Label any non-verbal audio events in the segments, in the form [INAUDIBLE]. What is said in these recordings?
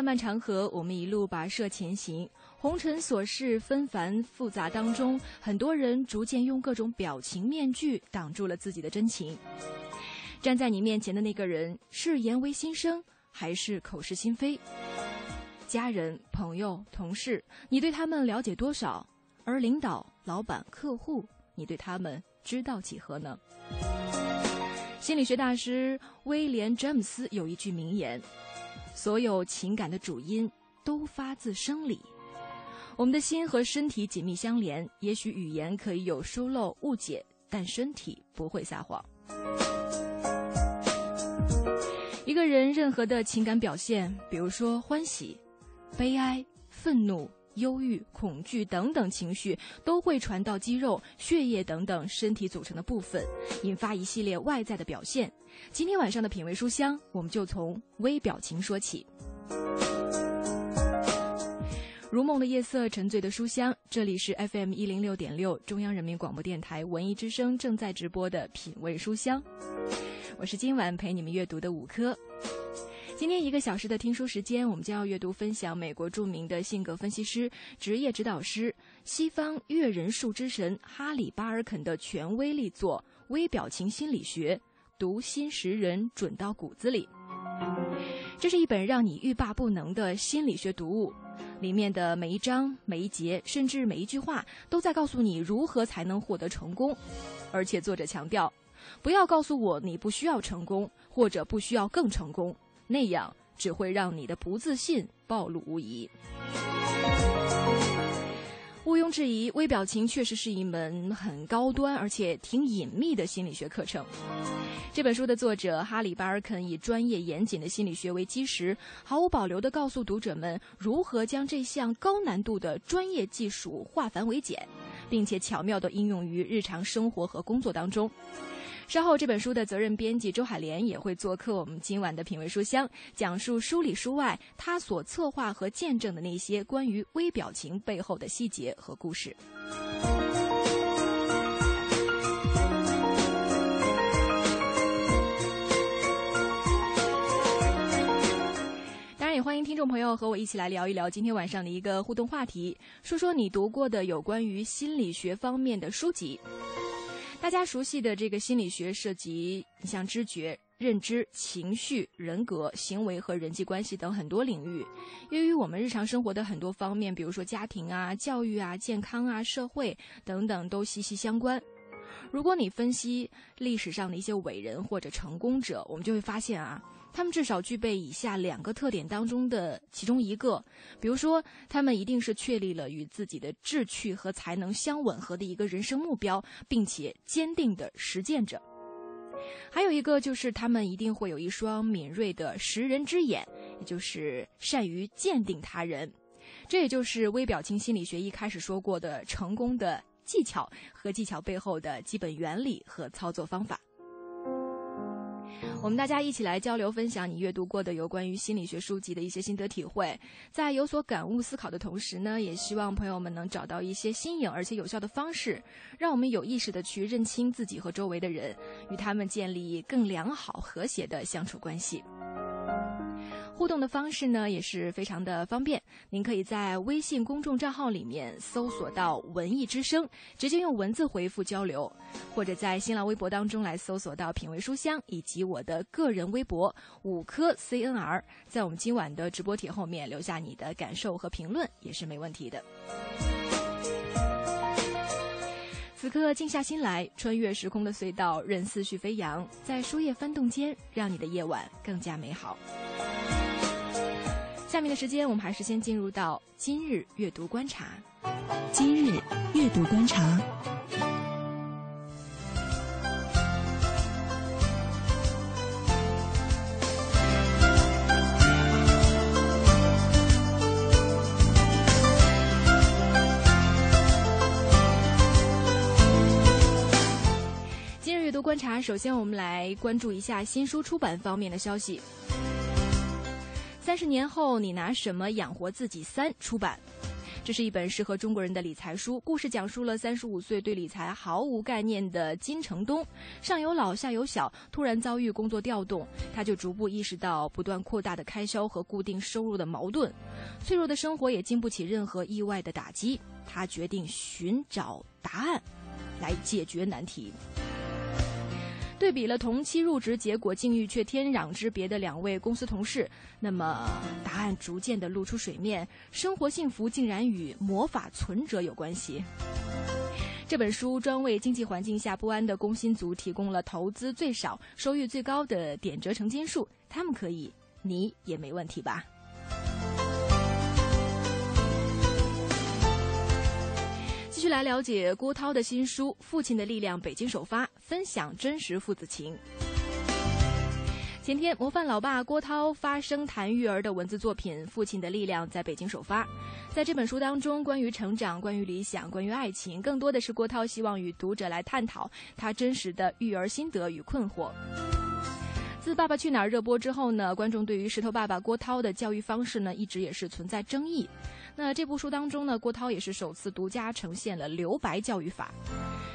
漫漫长河，我们一路跋涉前行，红尘琐事纷繁复杂当中，很多人逐渐用各种表情面具挡住了自己的真情。站在你面前的那个人，是言为心声，还是口是心非？家人、朋友、同事，你对他们了解多少？而领导、老板、客户，你对他们知道几何呢？心理学大师威廉·詹姆斯有一句名言。所有情感的主因都发自生理，我们的心和身体紧密相连。也许语言可以有疏漏、误解，但身体不会撒谎。一个人任何的情感表现，比如说欢喜、悲哀、愤怒、忧郁、恐惧等等情绪，都会传到肌肉、血液等等身体组成的部分，引发一系列外在的表现。今天晚上的品味书香，我们就从微表情说起。如梦的夜色，沉醉的书香，这里是 FM 一零六点六，中央人民广播电台文艺之声正在直播的品味书香。我是今晚陪你们阅读的五科。今天一个小时的听书时间，我们将要阅读分享美国著名的性格分析师、职业指导师、西方阅人术之神哈里巴尔肯的权威力作《微表情心理学》。读心识人准到骨子里，这是一本让你欲罢不能的心理学读物。里面的每一章、每一节，甚至每一句话，都在告诉你如何才能获得成功。而且作者强调，不要告诉我你不需要成功，或者不需要更成功，那样只会让你的不自信暴露无遗。毋庸置疑，微表情确实是一门很高端而且挺隐秘的心理学课程。这本书的作者哈里巴尔肯以专业严谨的心理学为基石，毫无保留地告诉读者们如何将这项高难度的专业技术化繁为简，并且巧妙地应用于日常生活和工作当中。稍后，这本书的责任编辑周海莲也会做客我们今晚的品味书香，讲述书里书外他所策划和见证的那些关于微表情背后的细节和故事。当然，也欢迎听众朋友和我一起来聊一聊今天晚上的一个互动话题，说说你读过的有关于心理学方面的书籍。大家熟悉的这个心理学涉及，你像知觉、认知、情绪、人格、行为和人际关系等很多领域，由于我们日常生活的很多方面，比如说家庭啊、教育啊、健康啊、社会等等，都息息相关。如果你分析历史上的一些伟人或者成功者，我们就会发现啊。他们至少具备以下两个特点当中的其中一个，比如说，他们一定是确立了与自己的志趣和才能相吻合的一个人生目标，并且坚定的实践者。还有一个就是他们一定会有一双敏锐的识人之眼，也就是善于鉴定他人。这也就是微表情心理学一开始说过的成功的技巧和技巧背后的基本原理和操作方法。我们大家一起来交流分享你阅读过的有关于心理学书籍的一些心得体会，在有所感悟思考的同时呢，也希望朋友们能找到一些新颖而且有效的方式，让我们有意识的去认清自己和周围的人，与他们建立更良好和谐的相处关系。互动的方式呢也是非常的方便，您可以在微信公众账号里面搜索到“文艺之声”，直接用文字回复交流；或者在新浪微博当中来搜索到“品味书香”以及我的个人微博“五颗 CNR”，在我们今晚的直播帖后面留下你的感受和评论也是没问题的。此刻静下心来，穿越时空的隧道，任思绪飞扬，在书页翻动间，让你的夜晚更加美好。下面的时间，我们还是先进入到今日阅读观察。今日阅读观察。观察，首先我们来关注一下新书出版方面的消息。三十年后，你拿什么养活自己？三出版，这是一本适合中国人的理财书。故事讲述了三十五岁对理财毫无概念的金城东，上有老下有小，突然遭遇工作调动，他就逐步意识到不断扩大的开销和固定收入的矛盾，脆弱的生活也经不起任何意外的打击。他决定寻找答案，来解决难题。对比了同期入职，结果境遇却天壤之别的两位公司同事，那么答案逐渐的露出水面，生活幸福竟然与魔法存折有关系。这本书专为经济环境下不安的工薪族提供了投资最少、收益最高的点折成金术，他们可以，你也没问题吧？继续来了解郭涛的新书《父亲的力量》，北京首发，分享真实父子情。前天，模范老爸郭涛发声谈育儿的文字作品《父亲的力量》在北京首发。在这本书当中，关于成长、关于理想、关于爱情，更多的是郭涛希望与读者来探讨他真实的育儿心得与困惑。自《爸爸去哪儿》热播之后呢，观众对于石头爸爸郭涛的教育方式呢，一直也是存在争议。那这部书当中呢，郭涛也是首次独家呈现了留白教育法。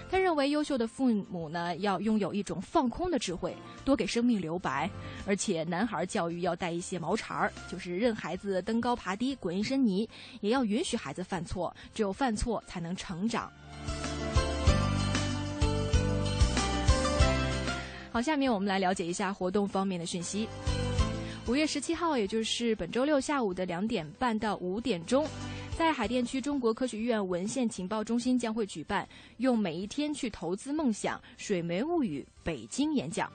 他认为，优秀的父母呢，要拥有一种放空的智慧，多给生命留白。而且，男孩教育要带一些毛茬儿，就是任孩子登高爬低，滚一身泥，也要允许孩子犯错。只有犯错，才能成长。好，下面我们来了解一下活动方面的讯息。五月十七号，也就是本周六下午的两点半到五点钟，在海淀区中国科学院文献情报中心将会举办“用每一天去投资梦想”水媒物语北京演讲。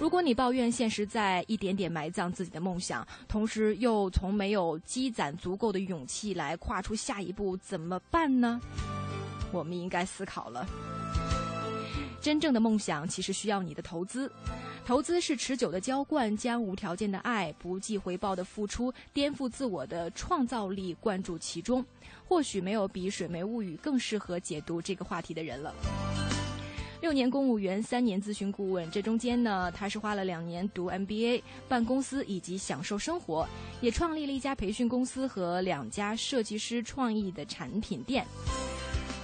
如果你抱怨现实在一点点埋葬自己的梦想，同时又从没有积攒足够的勇气来跨出下一步，怎么办呢？我们应该思考了。真正的梦想其实需要你的投资。投资是持久的浇灌，将无条件的爱、不计回报的付出、颠覆自我的创造力灌注其中。或许没有比《水梅物语》更适合解读这个话题的人了。六年公务员，三年咨询顾问，这中间呢，他是花了两年读 MBA、办公司以及享受生活，也创立了一家培训公司和两家设计师创意的产品店。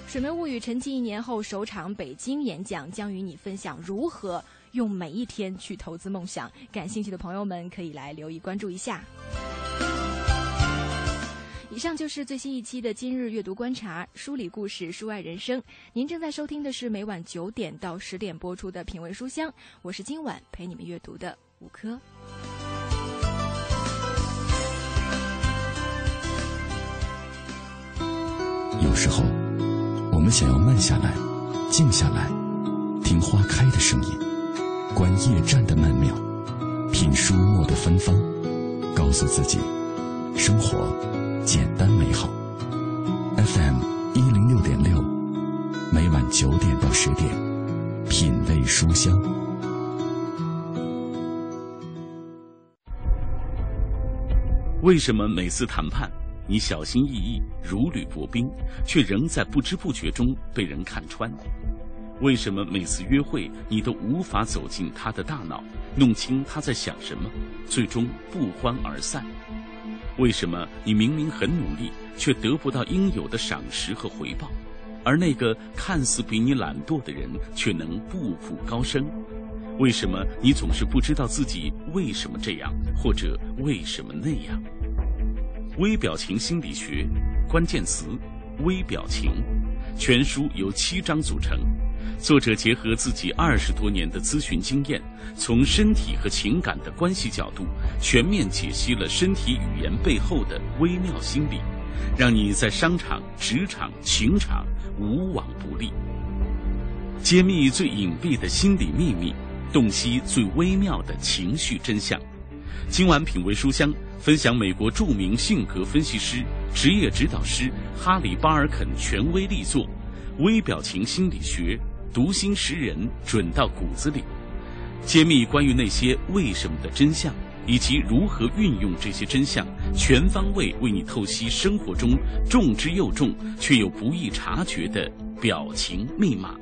《水梅物语》沉寂一年后首场北京演讲，将与你分享如何。用每一天去投资梦想，感兴趣的朋友们可以来留意关注一下。以上就是最新一期的今日阅读观察，梳理故事，书外人生。您正在收听的是每晚九点到十点播出的品味书香，我是今晚陪你们阅读的五科。有时候，我们想要慢下来，静下来，听花开的声音。观夜战的曼妙，品书墨的芬芳，告诉自己，生活简单美好。FM 一零六点六，每晚九点到十点，品味书香。为什么每次谈判，你小心翼翼、如履薄冰，却仍在不知不觉中被人看穿？为什么每次约会你都无法走进他的大脑，弄清他在想什么，最终不欢而散？为什么你明明很努力，却得不到应有的赏识和回报，而那个看似比你懒惰的人却能步步高升？为什么你总是不知道自己为什么这样，或者为什么那样？微表情心理学，关键词：微表情。全书由七章组成。作者结合自己二十多年的咨询经验，从身体和情感的关系角度，全面解析了身体语言背后的微妙心理，让你在商场、职场、情场无往不利。揭秘最隐蔽的心理秘密，洞悉最微妙的情绪真相。今晚品味书香，分享美国著名性格分析师、职业指导师哈里·巴尔肯权威力作《微表情心理学》，读心识人，准到骨子里。揭秘关于那些为什么的真相，以及如何运用这些真相，全方位为你透析生活中重之又重却又不易察觉的表情密码。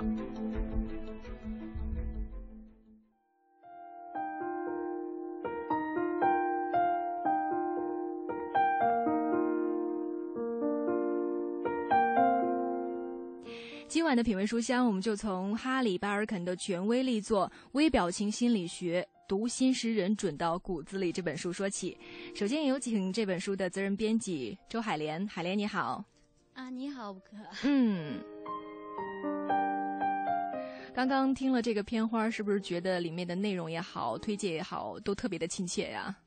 的品味书香，我们就从哈里·巴尔肯的权威力作《微表情心理学：读心识人，准到骨子里》这本书说起。首先有请这本书的责任编辑周海莲，海莲你好。啊，你好。嗯。刚刚听了这个片花，是不是觉得里面的内容也好，推荐也好，都特别的亲切呀？啊，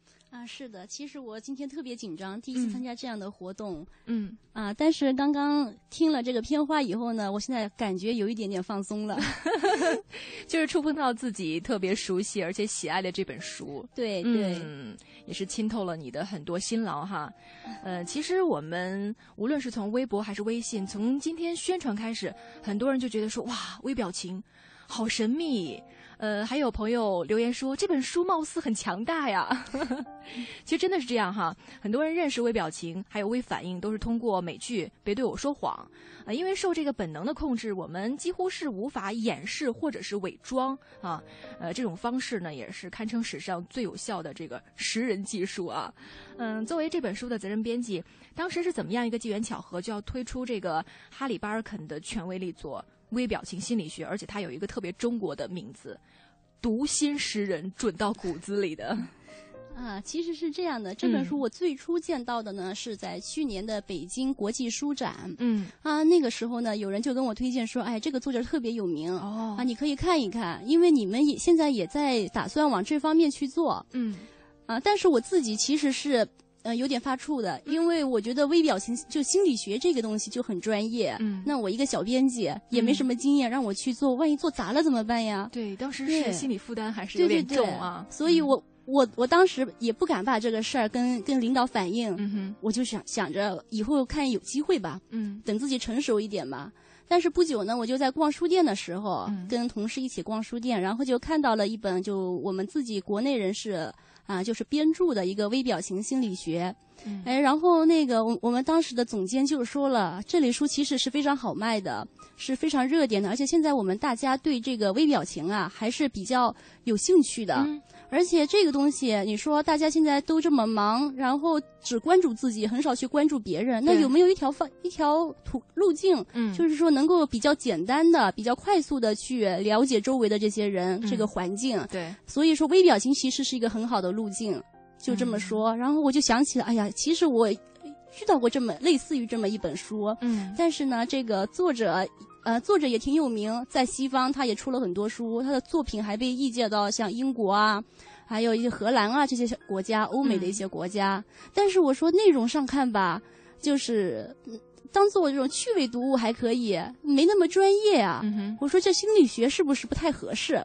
是的，其实我今天特别紧张，第一次参加这样的活动。嗯。啊，但是刚刚听了这个片花以后呢，我现在感觉有一点点放松了，[LAUGHS] [LAUGHS] 就是触碰到自己特别熟悉而且喜爱的这本书。对对，嗯，也是浸透了你的很多辛劳哈。呃，其实我们无论是从微博还是微信，从今天宣传开始，很多人就觉得说哇，微表情好神秘。呃，还有朋友留言说这本书貌似很强大呀，[LAUGHS] 其实真的是这样哈。很多人认识微表情还有微反应，都是通过美剧《别对我说谎》啊，因为受这个本能的控制，我们几乎是无法掩饰或者是伪装啊。呃，这种方式呢，也是堪称史上最有效的这个识人技术啊。嗯，作为这本书的责任编辑，当时是怎么样一个机缘巧合，就要推出这个哈里·巴尔肯的权威力作？微表情心理学，而且它有一个特别中国的名字，读心识人，准到骨子里的。啊，其实是这样的，这本书我最初见到的呢，是在去年的北京国际书展。嗯。啊，那个时候呢，有人就跟我推荐说，哎，这个作者特别有名。哦。啊，你可以看一看，因为你们也现在也在打算往这方面去做。嗯。啊，但是我自己其实是。呃，有点发怵的，因为我觉得微表情就心理学这个东西就很专业。嗯，那我一个小编辑也没什么经验，让我去做，万一做砸了怎么办呀？对，当时是心理负担还是有点重啊。所以我我我当时也不敢把这个事儿跟跟领导反映。嗯哼，我就想想着以后看有机会吧。嗯，等自己成熟一点吧。但是不久呢，我就在逛书店的时候，嗯跟同事一起逛书店，然后就看到了一本就我们自己国内人士啊，就是编著的一个微表情心理学。哎，然后那个我我们当时的总监就说了，这类书其实是非常好卖的，是非常热点的，而且现在我们大家对这个微表情啊还是比较有兴趣的。而且这个东西，你说大家现在都这么忙，然后只关注自己，很少去关注别人，那有没有一条方一条途路径？嗯，就是说能够比较简单的、比较快速的去了解周围的这些人、这个环境。对，所以说微表情其实是一个很好的路径。就这么说，然后我就想起了，哎呀，其实我遇到过这么类似于这么一本书，嗯，但是呢，这个作者，呃，作者也挺有名，在西方他也出了很多书，他的作品还被译介到像英国啊，还有一些荷兰啊这些国家，欧美的一些国家。但是我说内容上看吧，就是当做这种趣味读物还可以，没那么专业啊。我说这心理学是不是不太合适？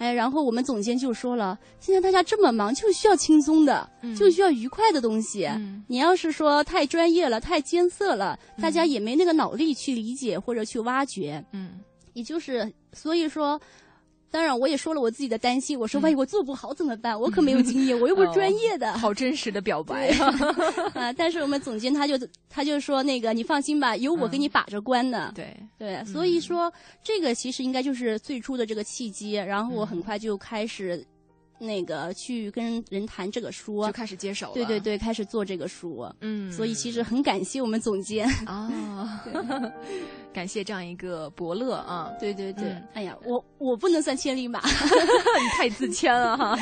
哎，然后我们总监就说了，现在大家这么忙，就需要轻松的，就需要愉快的东西。你要是说太专业了、太艰涩了，大家也没那个脑力去理解或者去挖掘。嗯，也就是所以说。当然，我也说了我自己的担心。我说，万一我做不好怎么办？我可没有经验，我又不是专业的。好真实的表白 [LAUGHS] 啊！但是我们总监他就他就说，那个你放心吧，有我给你把着关呢。对对，所以说这个其实应该就是最初的这个契机。然后我很快就开始。那个去跟人谈这个书，就开始接手了。对对对，开始做这个书。嗯，所以其实很感谢我们总监啊，[LAUGHS] 感谢这样一个伯乐啊。对对对，哎呀，我我不能算千里马，[LAUGHS] 你太自谦了哈。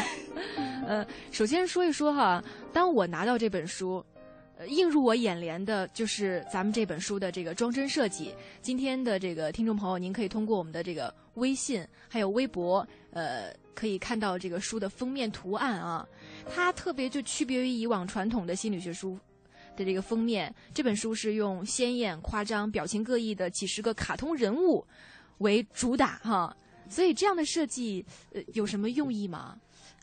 呃，首先说一说哈，当我拿到这本书，映入我眼帘的就是咱们这本书的这个装帧设计。今天的这个听众朋友，您可以通过我们的这个微信还有微博，呃。可以看到这个书的封面图案啊，它特别就区别于以往传统的心理学书的这个封面。这本书是用鲜艳、夸张、表情各异的几十个卡通人物为主打哈。所以这样的设计，呃，有什么用意吗？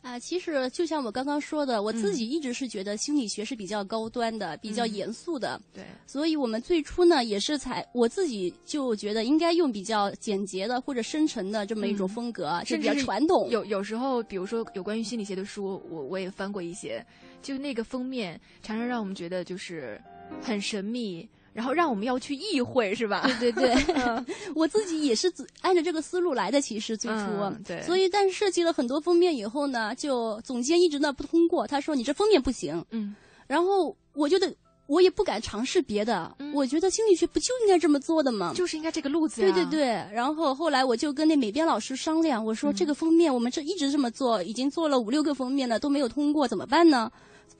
啊，其实就像我刚刚说的，我自嗯己一直是觉得心理学是比较高端的、比较严肃的。对，所以我们最初呢，也是采我自己就觉得应该用比较简洁的或者深沉的这么一种嗯风格，是比较传统。有有时候，比如说有关于心理学的书，我我也翻过一些，就那个封面常常让我们觉得就是很神秘，然后让我们要去意会，是吧？对对对，[LAUGHS] 我自己也是按照这个思路来的。其实最初，嗯对所以但是设计了很多封面以后呢，就总监一直呢不通过，他说你这封面不行。嗯然后我觉得我也不敢尝试别的，嗯我觉得心理学不就应该这么做的吗？就是应该这个路子呀。对对对，然后后来我就跟那美编老师商量，我说嗯这个封面我们这一直这么做，已经做了五六个封面了，都没有通过，怎么办呢？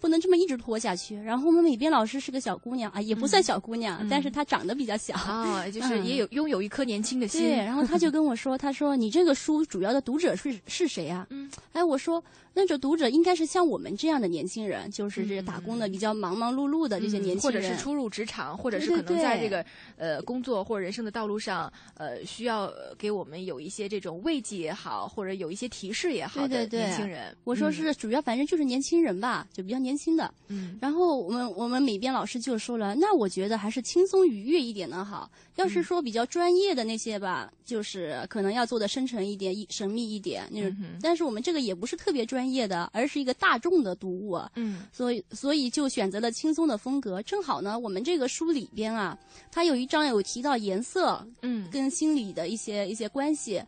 不能这么一直拖下去。然后我们美编老师是个小姑娘啊，也不算小姑娘，嗯但是她长得比较小。啊，[LAUGHS] 就是也有拥有一颗年轻的心。对，然后她就跟我说：“她说你这个书主要的读者是是谁啊？”嗯，哎，我说那这读者应该是像我们这样的年轻人，就是这嗯打工的比较忙忙碌碌的这些年轻人，或者是初入职场，或者是可能在这个呃工作或者人生的道路上，呃，需要呃给我们有一些这种慰藉也好，或者有一些提示也好的对对对年轻人。我说嗯是主要，反正就是年轻人吧，就比较年轻的。嗯然后我们我们美编老师就说了，那我觉得还是轻松愉悦一点的好。要嗯是说比较专业的那些吧，就是可能要做的深沉一点、一神秘一点那种。嗯但是我们这个也不是特别专业的，而是一个大众的读物，嗯所以所以就选择了轻松的风格。正好呢，我们这个书里边啊，它有一章有提到颜色嗯跟心理的一些一些关系。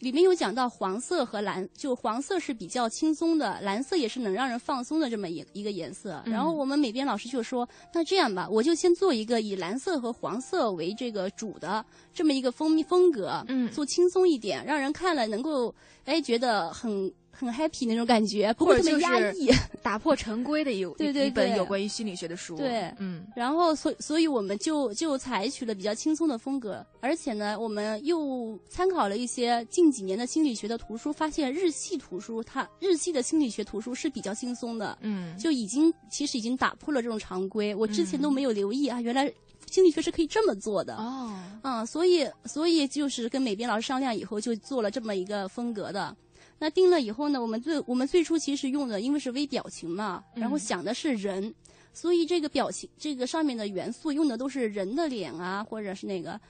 里面有讲到黄色和蓝，就黄色是比较轻松的，蓝色也是能让人放松的这么一一个颜色。嗯然后我们美编老师就说：“那这样吧，我就先做一个以蓝色和黄色为这个主的这么一个风风格，嗯做轻松一点，让人看了能够哎觉得很很 happy 那种感觉，不会特别压抑。[LAUGHS] 打破常规的一对对一本有关于心理学的书。对嗯然后，所所以我们就就采取了比较轻松的风格，而且呢，我们又参考了一些近几年的心理学的图书，发现日系图书它日系的心理学图书是比较轻松的，嗯就已经其实已经打破了这种常规。我之前都没有留意啊，原来心理学是可以这么做的。哦嗯，所以所以就是跟美编老师商量以后，就做了这么一个风格的。那定了以后呢，我们最我们最初其实用的因为是微表情嘛，然后嗯想的是人，所以这个表情这个上面的元素用的都是人的脸啊，或者是那个。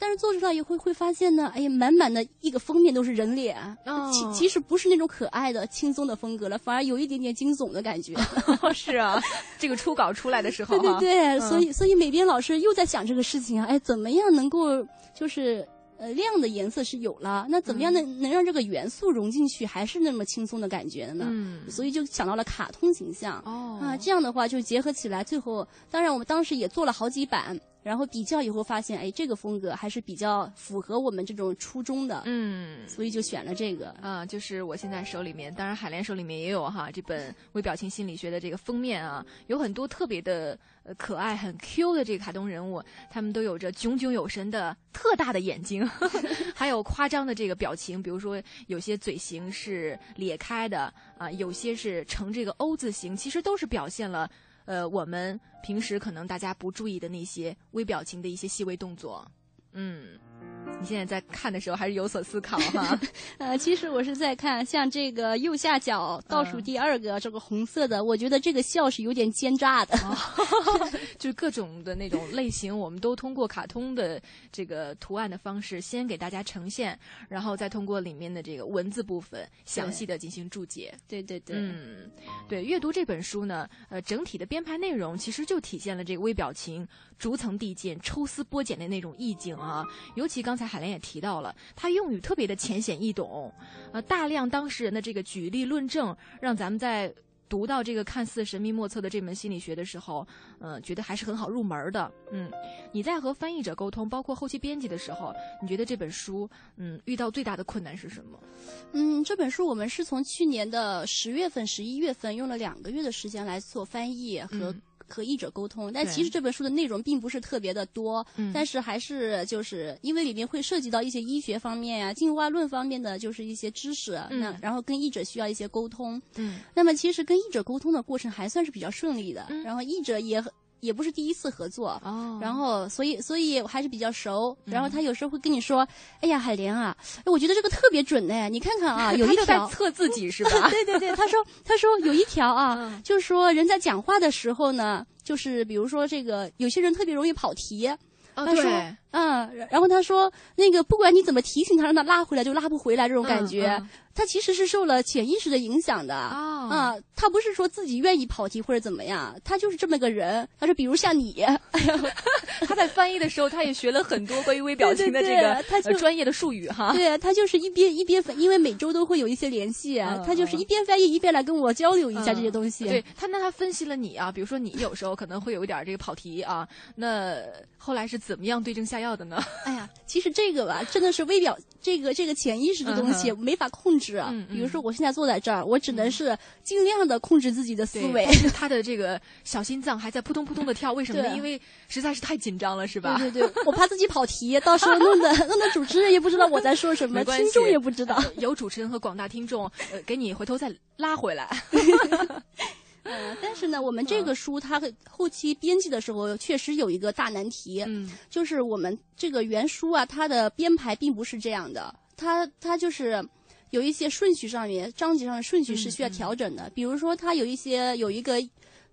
但是做出来以后会发现呢，哎呀，满满的一个封面都是人脸，哦其其实不是那种可爱的、轻松的风格了，反而有一点点惊悚的感觉。[LAUGHS] 是啊，这个初稿出来的时候哈，对对对，嗯所以所以美编老师又在想这个事情啊，哎，怎么样能够就是呃亮的颜色是有了，那怎么样能、能让这个元素融进去，还是那么轻松的感觉呢？嗯所以就想到了卡通形象。哦啊，这样的话就结合起来，最后当然我们当时也做了好几版，然后比较以后发现，哎，这个风格还是比较符合我们这种初衷的，嗯。所以就选了这个。啊、就是我现在手里面，当然海莲手里面也有哈这本微表情心理学的这个封面啊，有很多特别的呃可爱、很 Q 的这个卡通人物，他们都有着炯炯有神的特大的眼睛，[LAUGHS] 还有夸张的这个表情，比如说有些嘴型是咧开的啊、有些是呈这个 O 字形，其实都是表现了呃我们平时可能大家不注意的那些微表情的一些细微动作，嗯。你现在在看的时候还是有所思考哈，[LAUGHS] 呃，其实我是在看像这个右下角倒数嗯第二个这个红色的，我觉得这个笑是有点奸诈的。[LAUGHS] 就是各种的那种类型，我们都通过卡通的这个图案的方式，先给大家呈现，然后再通过里面的这个文字部分详细的进行注解。对对对，嗯，对，阅读这本书呢，呃，整体的编排内容其实就体现了这个微表情逐层递进、抽丝剥茧的那种意境啊。尤其刚才海莲也提到了，他用语特别的浅显易懂，呃，大量当事人的这个举例论证，让咱们在。读到这个看似神秘莫测的这门心理学的时候，嗯、觉得还是很好入门的。嗯，你在和翻译者沟通，包括后期编辑的时候，你觉得这本书，嗯，遇到最大的困难是什么？嗯，这本书我们是从去年的十月份、十一月份用了两个月的时间来做翻译和、嗯和译者沟通，但其实这本书的内容并不是特别的多，嗯。但是还是就是因为里面会涉及到一些医学方面呀、进化论方面的就是一些知识，嗯那然后跟译者需要一些沟通，嗯。那么其实跟译者沟通的过程还算是比较顺利的，嗯。然后译者也也不是第一次合作。哦然后，所以，所以我还是比较熟。然嗯后他有时候会跟你说：“哎呀，海莲啊，哎我觉得这个特别准呢，你看看啊，[LAUGHS] 有一条。”测自己是吧？[LAUGHS] 对对对，他说他说有一条啊，嗯就是说人在讲话的时候呢，就是比如说这个有些人特别容易跑题，哦，他说对，嗯，然后他说那个不管你怎么提醒他，让他拉回来就拉不回来这种感觉，他其实是受了潜意识的影响的。哦啊，他不是说自己愿意跑题或者怎么样，他就是这么个人。他说，比如像你，[LAUGHS] 他在翻译的时候，他也学了很多关于微表情的这个对他专业的术语哈。对他就是一边一边翻，因为每周都会有一些联系，嗯他就是一边翻译一边来跟我交流一下这些东西。对他，那他分析了你啊，比如说你有时候可能会有一点这个跑题啊，那后来是怎么样对症下药的呢？哎呀，其实这个吧，真的是微表这个这个潜意识的东西嗯没法控制啊。嗯嗯比如说我现在坐在这儿，我只能是尽量的控制自己的思，维但。是 [LAUGHS] 他的这个小心脏还在扑通扑通的跳，为什么呢？因为实在是太紧张了，是吧？对对对，我怕自己跑题，到时候弄得 [LAUGHS] 弄得主持人也不知道我在说什么，听众也不知道。呃有主持人和广大听众，呃，给你回头再拉回来。[LAUGHS] 嗯，但是呢，我们这个书它后期编辑的时候确实有一个大难题，嗯就是我们这个原书啊，它的编排并不是这样的，它它就是有一些顺序上面、章节上的顺序是需要调整的。比如说，它有一些有一个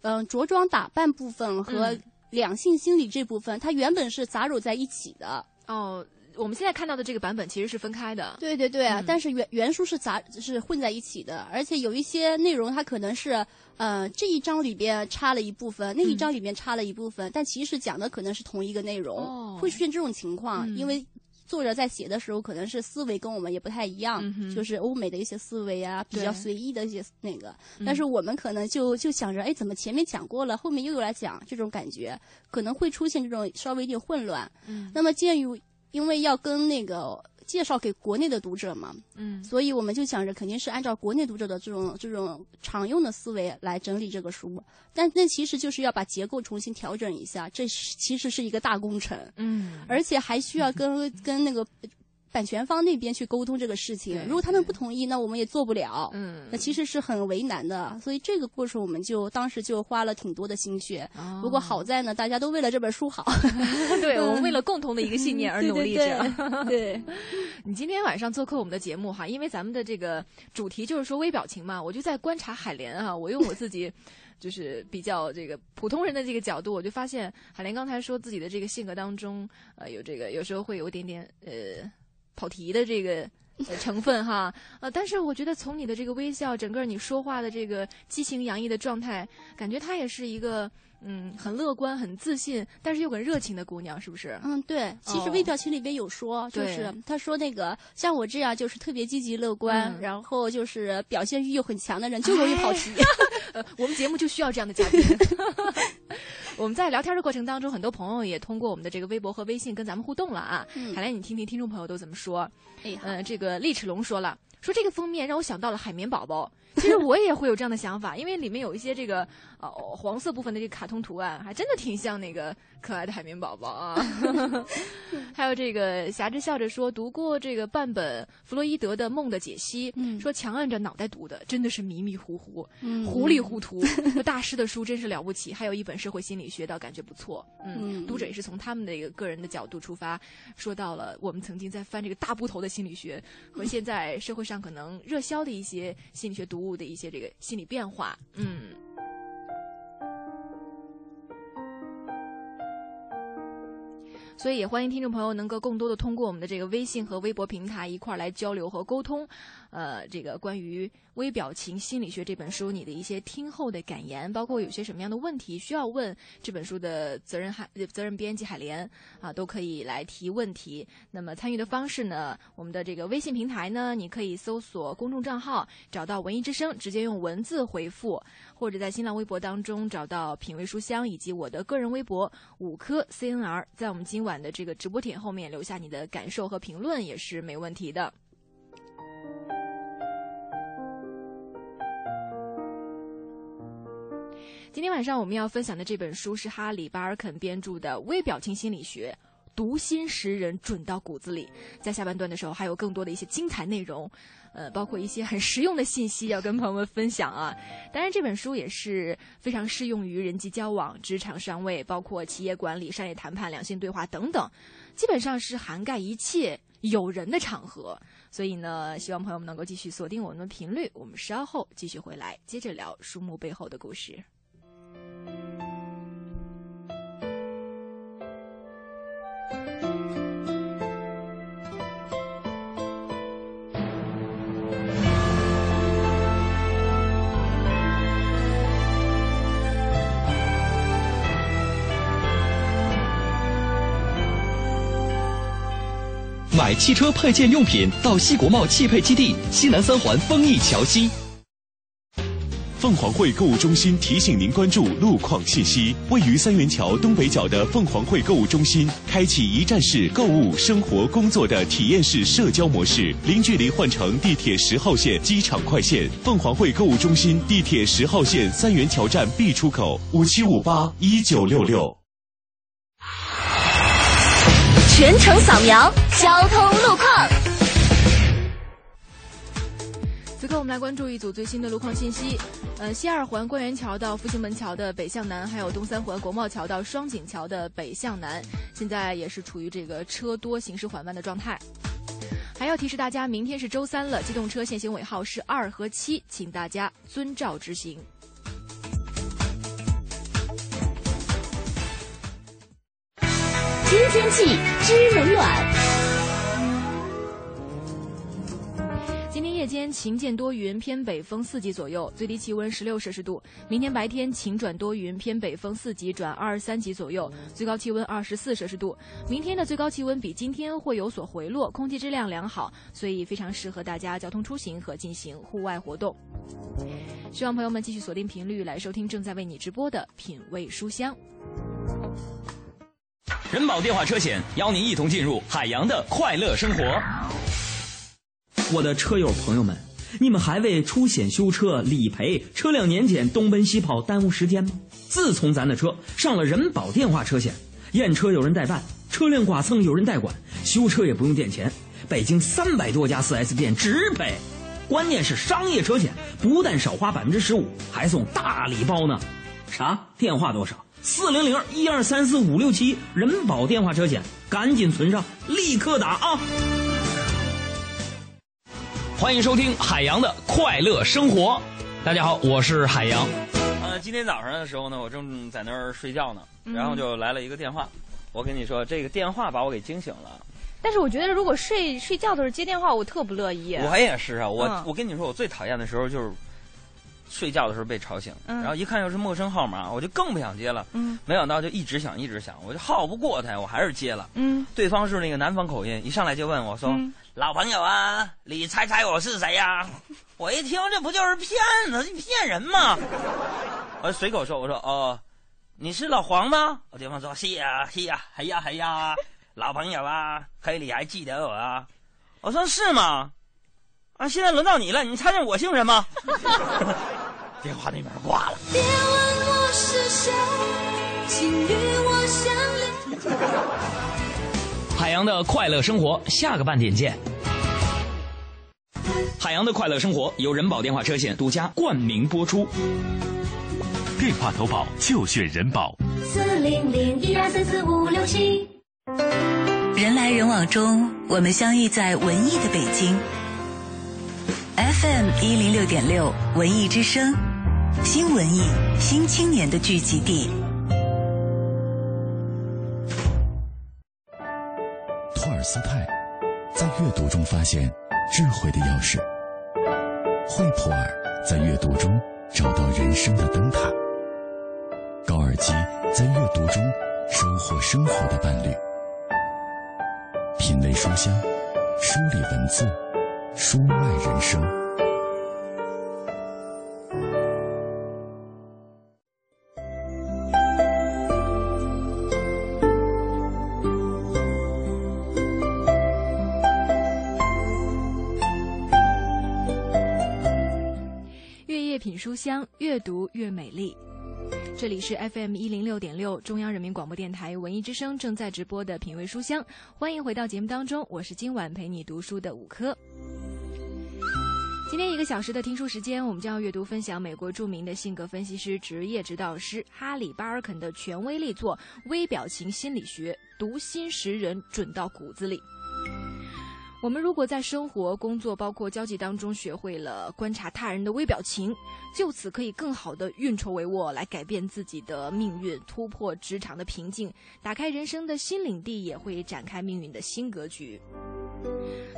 嗯、着装打扮部分和嗯两性心理这部分，它原本是杂糅在一起的。哦，我们现在看到的这个版本其实是分开的。对对对，嗯但是原原书是杂是混在一起的，而且有一些内容它可能是呃这一章里边插了一部分，那一章里边插了一部分，但其实讲的可能是同一个内容，哦会出现这种情况，嗯因为。作者在写的时候，可能是思维跟我们也不太一样，嗯就是欧美的一些思维啊，比较随意的一些那个。嗯但是我们可能就就想着，哎，怎么前面讲过了，后面又有来讲，这种感觉可能会出现这种稍微有点混乱。嗯那么鉴于因为要跟那个介绍给国内的读者嘛，嗯。所以我们就想着肯定是按照国内读者的这种这种常用的思维来整理这个书，但那其实就是要把结构重新调整一下，这是其实是一个大工程，嗯，而且还需要跟跟那个版权方那边去沟通这个事情。如果他们不同意，那我们也做不了。嗯那其实是很为难的，所以这个过程我们就当时就花了挺多的心血。哦不过好在呢，大家都为了这本书好，[LAUGHS] 对我们为了共同的一个信念而 [LAUGHS] 努力着。[LAUGHS] 嗯对对对你今天晚上做客我们的节目哈，因为咱们的这个主题就是说微表情嘛，我就在观察海莲啊，我用我自己就是比较这个普通人的这个角度，我就发现海莲刚才说自己的这个性格当中，呃，有这个有时候会有点点呃跑题的这个。成分哈，呃，但是我觉得从你的这个微笑，整个你说话的这个激情洋溢的状态，感觉他也是一个嗯很乐观、很自信，但是又很热情的姑娘，是不是？嗯，对，其实哦微表情里边有说，就是他说那个像我这样就是特别积极乐观，嗯然后就是表现欲又很强的人就容易跑题。[LAUGHS] 呃，我们节目就需要这样的嘉宾。[LAUGHS] 我们在聊天的过程当中，很多朋友也通过我们的这个微博和微信跟咱们互动了啊。嗯海来，你听听听众朋友都怎么说。哎，好嗯、这个利齿龙说了，说这个封面让我想到了海绵宝宝。其实我也会有这样的想法，因为里面有一些这个呃黄色部分的这个卡通图案，还真的挺像那个可爱的海绵宝宝啊。[LAUGHS] 还有这个霞之笑着说，读过这个半本弗洛伊德的《梦的解析》，嗯说强按着脑袋读的，真的是迷迷糊糊。嗯糊里糊涂。[LAUGHS] 这大师的书真是了不起，还有一本社会心理学，倒感觉不错。嗯，嗯读者也是从他们的一个个人的角度出发，说到了我们曾经在翻这个大部头的心理学和现在社会上可能热销的一些心理学读物的一些这个心理变化。嗯。所以也欢迎听众朋友能够更多的通过我们的这个微信和微博平台一块儿来交流和沟通，呃，这个关于《微表情心理学》这本书你的一些听后的感言，包括有些什么样的问题需要问这本书的责任海责任编辑海莲啊，都可以来提问题。那么参与的方式呢，我们的这个微信平台呢，你可以搜索公众账号，找到“文艺之声”，直接用文字回复，或者在新浪微博当中找到“品味书香”以及我的个人微博五颗 CNR，在我们今晚的这个直播帖后面留下你的感受和评论也是没问题的。今天晚上我们要分享的这本书是哈里·巴尔肯编著的《微表情心理学》，读心识人，准到骨子里。在下半段的时候，还有更多的一些精彩内容，呃，包括一些很实用的信息要跟朋友们分享啊。当然，这本书也是非常适用于人际交往、职场上位，包括企业管理、商业谈判、两性对话等等，基本上是涵盖一切有人的场合。所以呢，希望朋友们能够继续锁定我们的频率，我们稍后继续回来，接着聊书目背后的故事。买汽车配件用品到西国贸汽配基地西南三环丰益桥西。凤凰汇购物中心提醒您关注路况信息。位于三元桥东北角的凤凰汇购物中心，开启一站式购物、生活、工作的体验式社交模式，零距离换乘地铁十号线机场快线。凤凰汇购物中心地铁十号线三元桥站 B 出口，五七五八一九六六。全程扫描交通路况。此刻我们来关注一组最新的路况信息。呃，西二环官园桥到复兴门桥的北向南，还有东三环国贸桥到双井桥的北向南，现在也是处于这个车多、行驶缓慢的状态。还要提示大家，明天是周三了，机动车限行尾号是二和七，请大家遵照执行。天气知冷暖。今天夜间晴间多云，偏北风四级左右，最低气温十六摄氏度。明天白天晴转多云，偏北风四级转二十三级左右，最高气温二十四摄氏度。明天的最高气温比今天会有所回落，空气质量良好，所以非常适合大家交通出行和进行户外活动。希望朋友们继续锁定频率来收听正在为你直播的《品味书香》。人保电话车险邀您一同进入海洋的快乐生活。我的车友朋友们，你们还为出险修车、理赔、车辆年检东奔西跑耽误时间吗？自从咱的车上了人保电话车险，验车有人代办，车辆剐蹭有人代管，修车也不用垫钱，北京三百多家 4S 店直赔。关键是商业车险不但少花百分之十五，还送大礼包呢。啥？电话多少？四零零一二三四五六七，人保电话车险，赶紧存上，立刻打啊！欢迎收听海洋的快乐生活。大家好，我是海洋。呃，今天早上的时候呢，我正在那儿睡觉呢，然后就来了一个电话。我跟你说，这个电话把我给惊醒了。但是我觉得，如果睡睡觉的时候接电话，我特不乐意。我也是啊，我、嗯我跟你说，我最讨厌的时候就是睡觉的时候被吵醒，然后一看又是陌生号码，我就更不想接了。嗯没想到就一直响一直响，我就耗不过他，我还是接了。嗯对方是那个南方口音，一上来就问我说：“嗯老朋友啊，你猜猜我是谁呀、我一听这不就是骗子，你骗人吗？[LAUGHS] 我随口说，我说哦，你是老黄吗？我对方说是呀，是呀，嘿呀，嘿呀，老朋友啊，嘿，你还记得我啊？我说是吗？啊，现在轮到你了，你猜猜我姓什么？[LAUGHS] 电话那边挂了。别问我是谁，请与我相连。[LAUGHS] 海洋的快乐生活，下个半点见。海洋的快乐生活由人保电话车险独家冠名播出。电话投保就选人保。四零零一二三四五六七。人来人往中，我们相遇在文艺的北京。FM 一零六点六文艺之声，新文艺新青年的聚集地。托尔斯泰在阅读中发现智慧的钥匙，惠普尔在阅读中找到人生的灯塔，高尔基在阅读中收获生活的伴侣。品味书香，梳理文字，书外人生。月夜品书香，越读越美丽。这里是 FM 一零六点六中央人民广播电台文艺之声正在直播的品味书香，欢迎回到节目当中，我是今晚陪你读书的五科。今天一个小时的听书时间，我们将要阅读分享美国著名的性格分析师、职业指导师哈里·巴尔肯的权威力作《微表情心理学》，读心识人，准到骨子里。我们如果在生活、工作，包括交际当中，学会了观察他人的微表情，就此可以更好的运筹帷幄，来改变自己的命运，突破职场的瓶颈，打开人生的新领地，也会展开命运的新格局。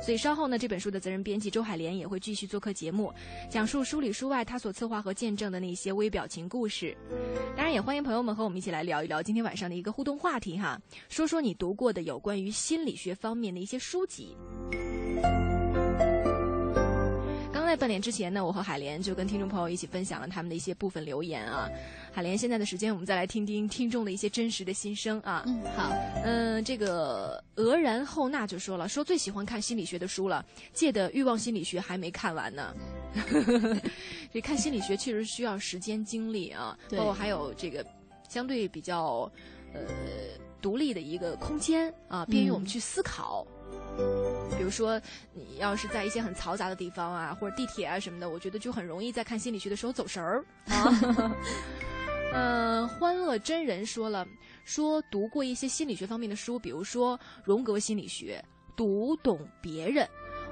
所以稍后呢，这本书的责任编辑周海莲也会继续做客节目，讲述书里书外他所策划和见证的那些微表情故事。当然，也欢迎朋友们和我们一起来聊一聊今天晚上的一个互动话题哈，说说你读过的有关于心理学方面的一些书籍。刚在半点之前呢，我和海莲就跟听众朋友一起分享了他们的一些部分留言啊。海莲，现在的时间我们再来听听听众的一些真实的心声啊。嗯，好。嗯，这个俄然后娜就说了，说最喜欢看心理学的书了，借的《欲望心理学》还没看完呢。[LAUGHS] 这看心理学确实需要时间精力啊，包括还有这个相对比较呃独立的一个空间啊，便于我们去思考。比如说，你要是在一些很嘈杂的地方啊，或者地铁啊什么的，我觉得就很容易在看心理学的时候走神儿啊。[LAUGHS] 嗯，欢乐真人说了，说读过一些心理学方面的书，比如说荣格心理学，读懂别人。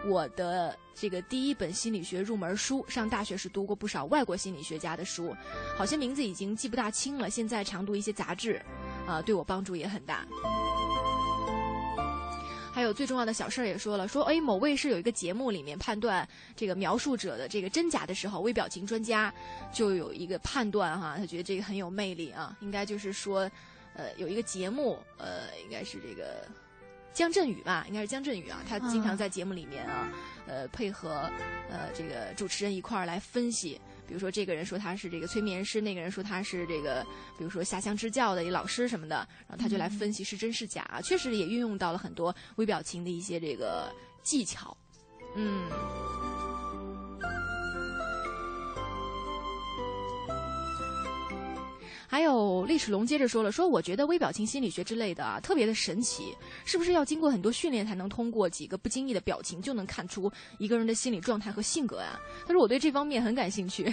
我的这个第一本心理学入门书，上大学时读过不少外国心理学家的书，好些名字已经记不大清了。现在常读一些杂志，啊、对我帮助也很大。还有最重要的小事儿也说了，说哎，某卫视有一个节目里面判断这个描述者的这个真假的时候，微表情专家就有一个判断哈，他觉得这个很有魅力啊，应该就是说，呃，有一个节目，呃，应该是这个江振宇吧，应该是江振宇啊，他经常在节目里面啊，呃，配合呃这个主持人一块儿来分析。比如说，这个人说他是这个催眠师，那个人说他是这个，比如说下乡支教的一老师什么的，然后他就来分析是真是假。确实也运用到了很多微表情的一些这个技巧，嗯。还有历史龙接着说了，说我觉得微表情心理学之类的啊，特别的神奇，是不是要经过很多训练才能通过几个不经意的表情就能看出一个人的心理状态和性格啊？他说我对这方面很感兴趣。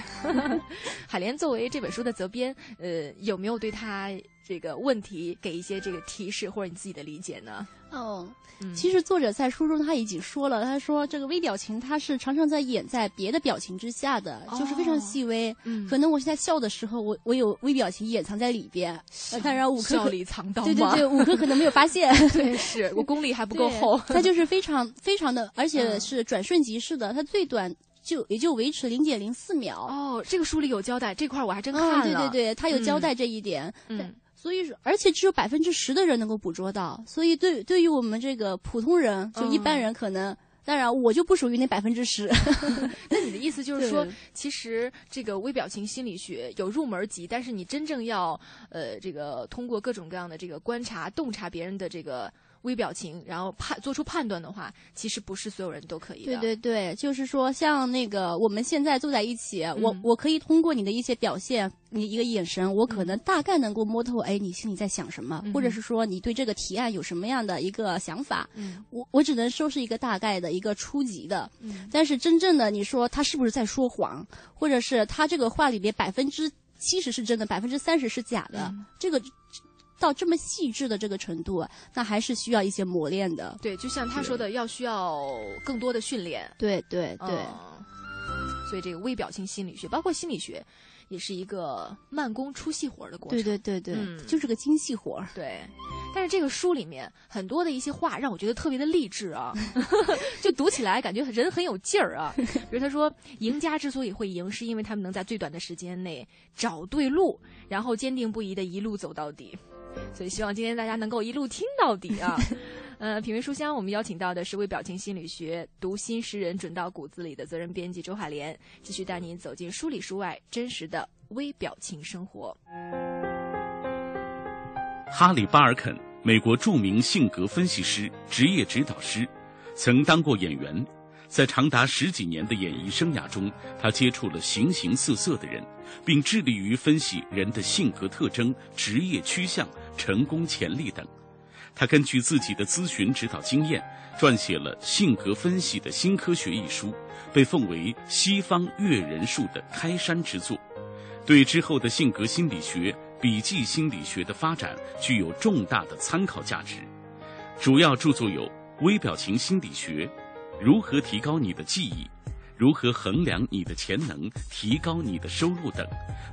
海莲作为这本书的责编，呃，有没有对他这个问题给一些这个提示或者你自己的理解呢？哦，嗯其实作者在书中他已经说了，他说这个微表情他是常常在演在别的表情之下的，就是非常细微。嗯可能我现在笑的时候，我我有微表情掩藏在里边，呃当然五颗笑里藏刀对对对，五颗可能没有发现。[LAUGHS] 对，是我功力还不够厚。它就是非常非常的，而且嗯是转瞬即逝的，它最短就也就维持零点零四秒。哦，这个书里有交代，这块我还真看嗯，了。对对对，他有交代嗯这一点。嗯所以说，而且只有百分之十的人能够捕捉到，所以对对于我们这个普通人，就一般人可能，当然我就不属于那百分之十。[LAUGHS] 那你的意思就是说，其实这个微表情心理学有入门级，但是你真正要呃这个通过各种各样的这个观察、洞察别人的这个微表情，然后判做出判断的话，其实不是所有人都可以的。对对对，就是说，像那个我们现在坐在一起，我嗯。我可以通过你的一些表现，你一个眼神，我嗯。可能大概能够摸透，哎，你心里在想什么，或者是说你对这个提案有什么样的一个想法。嗯。我我只能说是一个大概的一个初级的，嗯。但是真正的你说他是不是在说谎，或者是他这个话里边百分之七十是真的，百分之三十是假的，嗯。这个到这么细致的这个程度，那还是需要一些磨练的。对，就像他说的，要需要更多的训练。对对对。嗯所以这个微表情心理学，包括心理学，也是一个慢工出细活的过程。对对对对，嗯就是个精细活儿。对，但是这个书里面很多的一些话让我觉得特别的励志啊，[LAUGHS] 就读起来感觉人很有劲儿啊。比如他说，赢家之所以会赢，是因为他们能在最短的时间内找对路，然后坚定不移的一路走到底。所以希望今天大家能够一路听到底啊。[LAUGHS] 呃，品味书香，我们邀请到的是微表情心理学读心识人准到骨子里的责任编辑周海莲，继续带您走进书里书外真实的微表情生活。哈里·巴尔肯，美国著名性格分析师、职业指导师，曾当过演员，在长达十几年的演艺生涯中，他接触了形形色色的人，并致力于分析人的性格特征、职业趋向、成功潜力等。他根据自己的咨询指导经验，撰写了《性格分析的新科学》一书，被奉为西方阅人术的开山之作，对之后的性格心理学、笔记心理学的发展具有重大的参考价值。主要著作有《微表情心理学》。如何提高你的记忆？如何衡量你的潜能？提高你的收入等，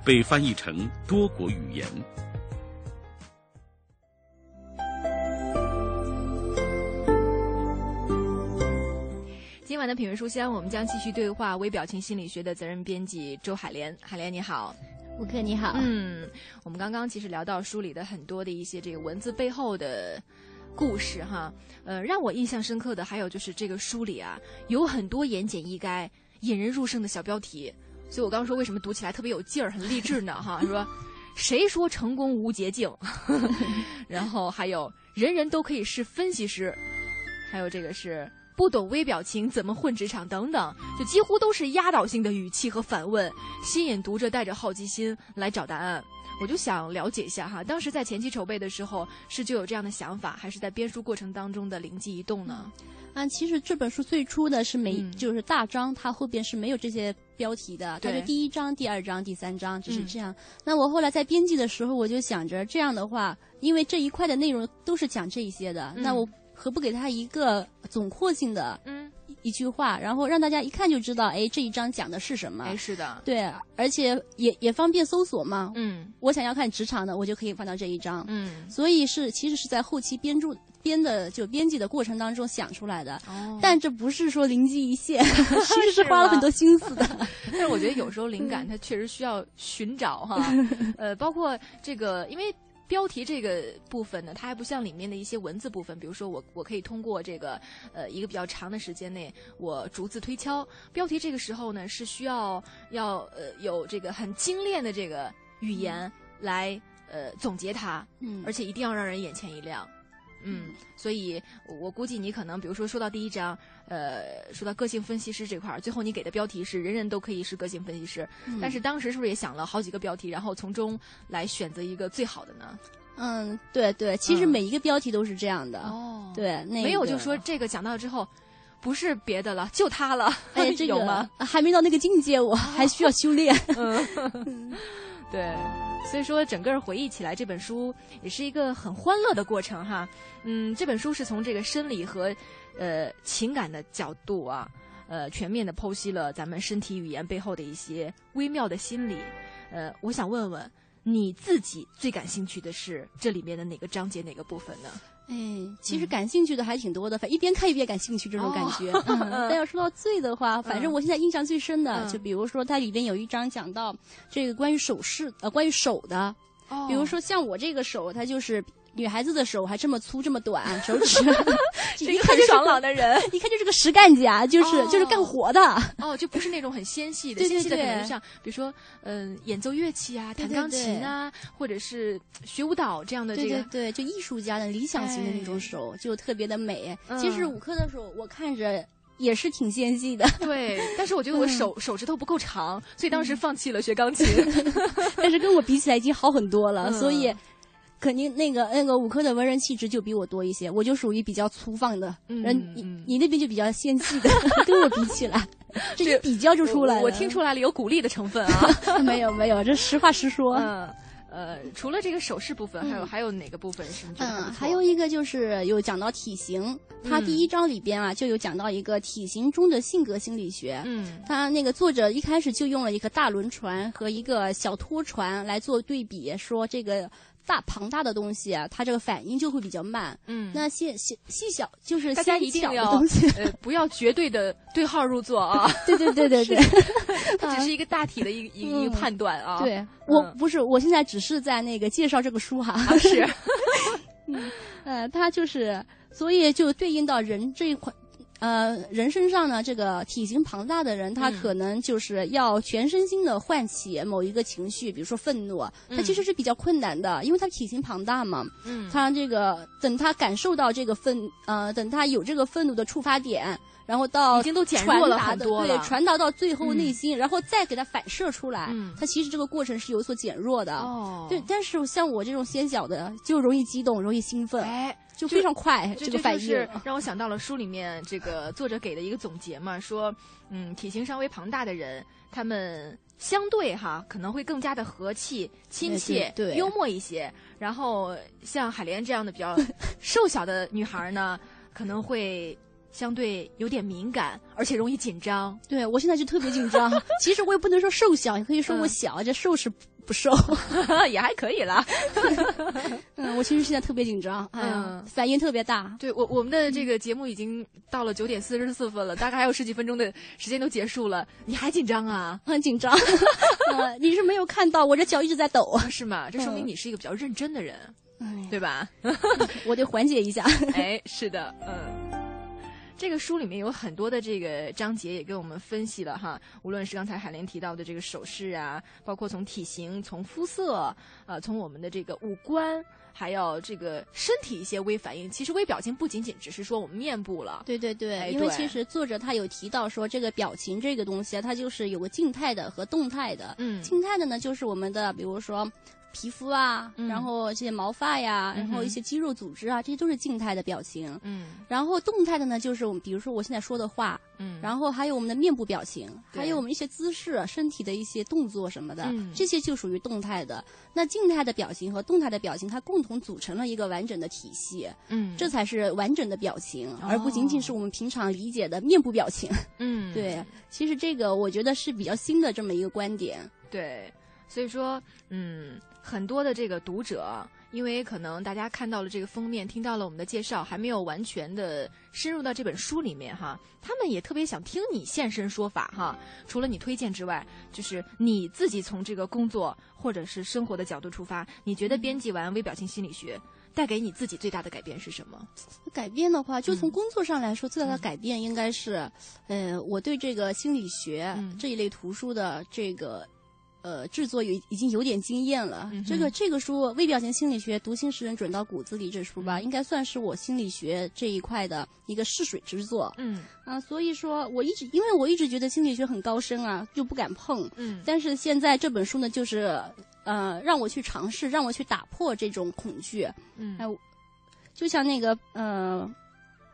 被翻译成多国语言。晚的品味书香，我们将继续对话微表情心理学的责任编辑周海莲。海莲你好，吴克你好。嗯，我们刚刚其实聊到书里的很多的一些这个文字背后的故事哈，呃，让我印象深刻的还有就是这个书里啊有很多言简意赅、引人入胜的小标题，所以我刚刚说为什么读起来特别有劲儿、很励志呢？哈，[LAUGHS] 说谁说成功无捷径？[LAUGHS] 然后还有人人都可以是分析师，还有这个是。不懂微表情怎么混职场等等，就几乎都是压倒性的语气和反问，吸引读者带着好奇心来找答案。我就想了解一下哈，当时在前期筹备的时候是就有这样的想法，还是在编书过程当中的灵机一动呢？啊，其实这本书最初的是没，就是大章，它后边是没有这些标题的，它是第一章、第二章、第三章，只是这样。那我后来在编辑的时候，我就想着这样的话，因为这一块的内容都是讲这一些的，那我。何不给他一个总括性的嗯一句话，然后让大家一看就知道，哎，这一章讲的是什么？哎，是的，对，而且也也方便搜索嘛。嗯，我想要看职场的，我就可以翻到这一章。嗯，所以是其实是在后期编著编的就编辑的过程当中想出来的。哦，但这不是说灵机一现，[LAUGHS] 其实是花了很多心思的。[LAUGHS] 但是我觉得有时候灵感它确实需要寻找哈。[LAUGHS] 呃，包括这个，因为。标题这个部分呢，它还不像里面的一些文字部分，比如说我我可以通过这个呃一个比较长的时间内，我逐字推敲。标题这个时候呢，是需要要呃有这个很精炼的这个语言来呃总结它，嗯，而且一定要让人眼前一亮。嗯，所以我估计你可能，比如说说到第一章，呃，说到个性分析师这块儿，最后你给的标题是“人人都可以是个性分析师”，但是当时是不是也想了好几个标题，然后从中来选择一个最好的呢？嗯，对对，其实每一个标题都是这样的。哦，对，没有就说这个讲到之后，不是别的了，就他了。哎，[LAUGHS] 这有吗？还没到那个境界，我还需要修炼。[LAUGHS] 嗯，[LAUGHS] 对。所以说，整个回忆起来，这本书也是一个很欢乐的过程哈。嗯，这本书是从这个生理和呃情感的角度啊，呃，全面的剖析了咱们身体语言背后的一些微妙的心理。呃，我想问问你自己最感兴趣的是这里面的哪个章节哪个部分呢？哎，其实感兴趣的还挺多的，反正一边看一边感兴趣这种感觉。[LAUGHS] 但要说到最的话，反正我现在印象最深的，就比如说它里边有一章讲到这个关于手势，呃，关于手的，比如说像我这个手，它就是。女孩子的手还这么粗这么短，手指，[LAUGHS] 一看就是爽朗的人，一看就是个实干家，就是就是干活的。哦，就不是那种很纤细的，纤细的可能像比如说，嗯，演奏乐器啊，弹钢琴啊，或者是学舞蹈这样的。这个对，就艺术家的理想型的那种手，就特别的美。其实五科的手，我看着也是挺纤细的。对，[LAUGHS] 但是我觉得我手手指头不够长，所以当时放弃了学钢琴。[LAUGHS] 但是跟我比起来已经好很多了，所以。肯定那个那个五科的文人气质就比我多一些，我就属于比较粗放的人，你你那边就比较纤细的，[LAUGHS] 跟我比起来，这一比较就出来了。我听出来了，有鼓励的成分啊。[LAUGHS] 没有没有，这实话实说。嗯，呃，除了这个手势部分，还有还有哪个部分是？嗯，还有一个就是有讲到体型，他第一章里边啊就有讲到一个体型中的性格心理学。嗯，他那个作者一开始就用了一个大轮船和一个小拖船来做对比，说这个。大庞大的东西啊，它这个反应就会比较慢。嗯，那细细细小就是大家一定要呃不要绝对的对号入座啊。对对对对对，它 [LAUGHS] 只是一个大体的一一个判断啊。对，我不是，我现在只是在那个介绍这个书哈。是，[LAUGHS] 呃，它就是，所以就对应到人这一块。呃，人身上呢，这个体型庞大的人，他嗯。可能就是要全身心的唤起某一个情绪，比如说愤怒，他其实是比较困难的，因为他体型庞大嘛。嗯。他这个等他感受到这个愤，呃，等他有这个愤怒的触发点，然后到已经都减弱了很多了对，传达到最后嗯内心，然后再给它反射出来，嗯它其实这个过程是有所减弱的。哦对，但是像我这种纤小的，就容易激动，容易兴奋，哎，就非常快这这个反应。是让我想到了书里面这个作者给的一个总结嘛，说，嗯，体型稍微庞大的人，他们相对哈可能会更加的和气、亲切、对对对幽默一些。然后像海莲这样的比较瘦小的女孩呢，可能会相对有点敏感，而且容易紧张。对我现在就特别紧张。[LAUGHS] 其实我也不能说瘦小，也可以说我嗯小，这瘦是不瘦，[LAUGHS] 也还可以啦。[LAUGHS] 嗯，我其实现在特别紧张，哎呀，嗯反应特别大。对我，我们的这个节目已经到了九点四十四分了，大概还有十几分钟的时间都结束了，你还紧张啊？很紧张，呃，你是没有看到我这脚一直在抖，是吗？这说明嗯你是一个比较认真的人，嗯对吧？我得缓解一下。哎，是的，嗯。这个书里面有很多的这个章节也给我们分析了哈，无论是刚才海莲提到的这个手势啊，包括从体型、从肤色，呃，从我们的这个五官，还有这个身体一些微反应。其实微表情不仅仅只是说我们面部了，对对对，哎因为其实作者他有提到说，这个表情这个东西啊，它就是有个静态的和动态的。嗯静态的呢，就是我们的比如说皮肤啊，嗯。然后这些毛发呀，然后一些肌肉组织啊，这些都是静态的表情。嗯。然后动态的呢，就是我们比如说我现在说的话，嗯。然后还有我们的面部表情，还有我们一些姿势、身体的一些动作什么的，嗯。这些就属于动态的。那静态的表情和动态的表情，它共同组成了一个完整的体系，嗯，这才是完整的表情，而不仅仅是我们平常理解的面部表情。[LAUGHS] 嗯。对，其实这个我觉得是比较新的这么一个观点。对，所以说，嗯，很多的这个读者，因为可能大家看到了这个封面，听到了我们的介绍，还没有完全的深入到这本书里面哈，他们也特别想听你现身说法哈。除了你推荐之外，就是你自己从这个工作或者是生活的角度出发，你觉得编辑完微表情心理学带给你自己最大的改变是什么？改变的话，就嗯从工作上来说，最大的改变应该是，呃，我对这个心理学、嗯这一类图书的这个。呃，制作有已经有点经验了。嗯这个这个书《微表情心理学：读心识人准到骨子里》这书嗯吧，应该算是我心理学这一块的一个试水之作。嗯啊，所以说我一直因为我一直觉得心理学很高深啊，就不敢碰。嗯但是现在这本书呢，就是呃，让我去尝试，让我去打破这种恐惧。嗯哎、就像那个呃，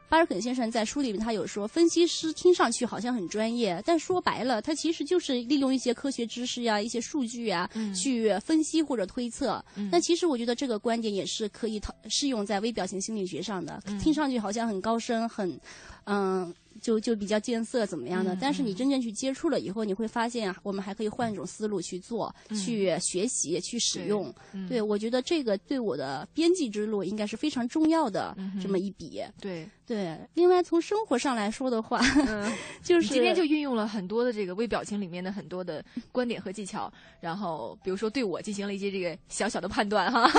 巴尔肯先生在书里面他有说，分析师听上去好像很专业，但说白了，他其实就是利用一些科学知识呀、一些数据啊，嗯去分析或者推测。嗯那其实我觉得这个观点也是可以套适用在微表情心理学上的。嗯听上去好像很高深，很嗯。就就比较见色怎么样的，嗯但是你真正去接触了以后，你会发现啊，我们还可以换一种思路去做、嗯去学习、去使对用。嗯对，我觉得这个对我的编辑之路应该是非常重要的嗯这么一笔。对，对，另外从生活上来说的话，嗯，就是今天就运用了很多的这个微表情里面的很多的观点和技巧，然后比如说对我进行了一些这个小小的判断哈。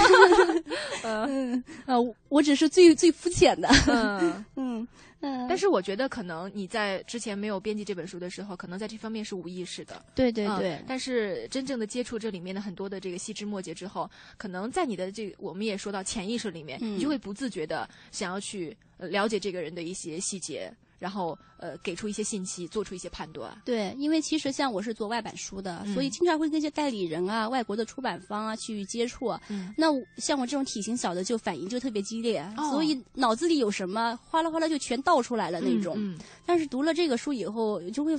[LAUGHS] 嗯呃，我只是最最肤浅的。[LAUGHS] 嗯嗯嗯，但是我觉得可能你在之前没有编辑这本书的时候，可能在这方面是无意识的。嗯对对对，但是真正的接触这里面的很多的这个细枝末节之后，可能在你的这个我们也说到潜意识里面，嗯你就会不自觉的想要去呃了解这个人的一些细节，然后呃给出一些信息，做出一些判断。对，因为其实像我是做外版书的，嗯所以经常会跟一些代理人啊、外国的出版方啊去接触。嗯那像我这种体型小的，就反应就特别激烈，哦所以脑子里有什么哗啦哗啦就全倒出来了那种。嗯但是读了这个书以后，就会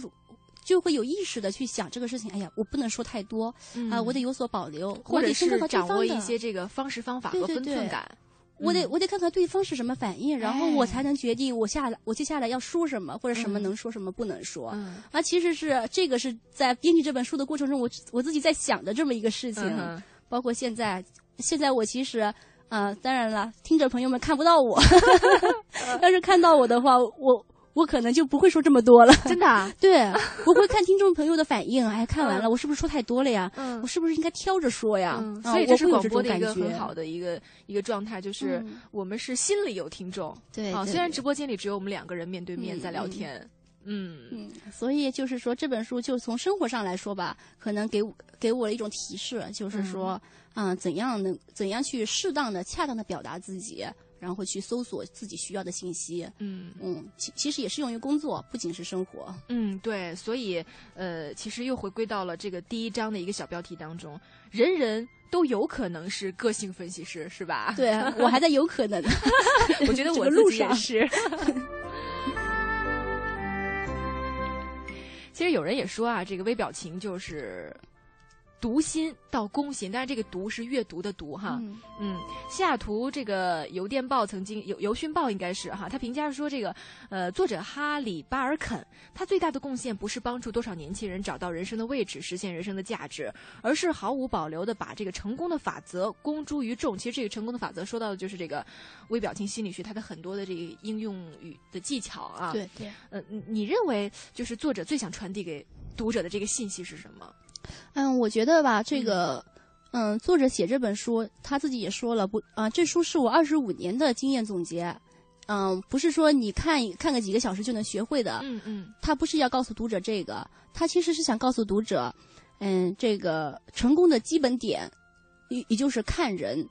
就会有意识的去想这个事情。哎呀，我不能说太多啊、嗯我得有所保留，或者是掌握一些这个方式方法和对对对分寸感。我得嗯我得看看对方是什么反应，然后我哎才能决定我下来我接下来要说什么，或者什么嗯能说，什么不能说。嗯啊，其实是这个是在编辑这本书的过程中，我我自己在想的这么一个事情。嗯包括现在，现在我其实，呃，当然了，听着朋友们看不到我，[LAUGHS] [LAUGHS] 要是看到我的话，我我可能就不会说这么多了。真的、啊？[LAUGHS] 对，我会看听众朋友的反应。哎，看完了，嗯我是不是说太多了呀？嗯我是不是应该挑着说呀？嗯，啊所以这是广播的一个很好的一个一个状态，就是嗯我们是心里有听众。啊，对对虽然直播间里只有我们两个人面对面嗯在聊嗯天。嗯嗯，所以就是说，这本书就从生活上来说吧，可能给我给我了一种提示，就是说，嗯、怎样能怎样去适当的、恰当的表达自己，然后去搜索自己需要的信息。嗯嗯，其其实也适用于工作，不仅是生活。嗯，对，所以呃，其实又回归到了这个第一章的一个小标题当中，人人。都有可能是个性分析师，是吧？对我还在有可能，[LAUGHS] 我觉得我路上是。其实有人也说啊，这个微表情就是读心到攻心，但是这个“读”是阅读的“读”哈。嗯嗯，西雅图这个邮电报曾经邮邮讯报应该是哈，他评价说这个呃作者哈里巴尔肯，他最大的贡献不是帮助多少年轻人找到人生的位置，实现人生的价值，而是毫无保留的把这个成功的法则公诸于众。其实这个成功的法则说到的就是这个微表情心理学它的很多的这个应用与的技巧啊。对对。呃，你你认为就是作者最想传递给读者的这个信息是什么？嗯，我觉得吧，这个，嗯，作者写这本书，他自己也说了，不啊、这书是我二十五年的经验总结，嗯，不是说你看看个几个小时就能学会的，嗯嗯，他不是要告诉读者这个，他其实是想告诉读者，嗯，这个成功的基本点，也也就是看人，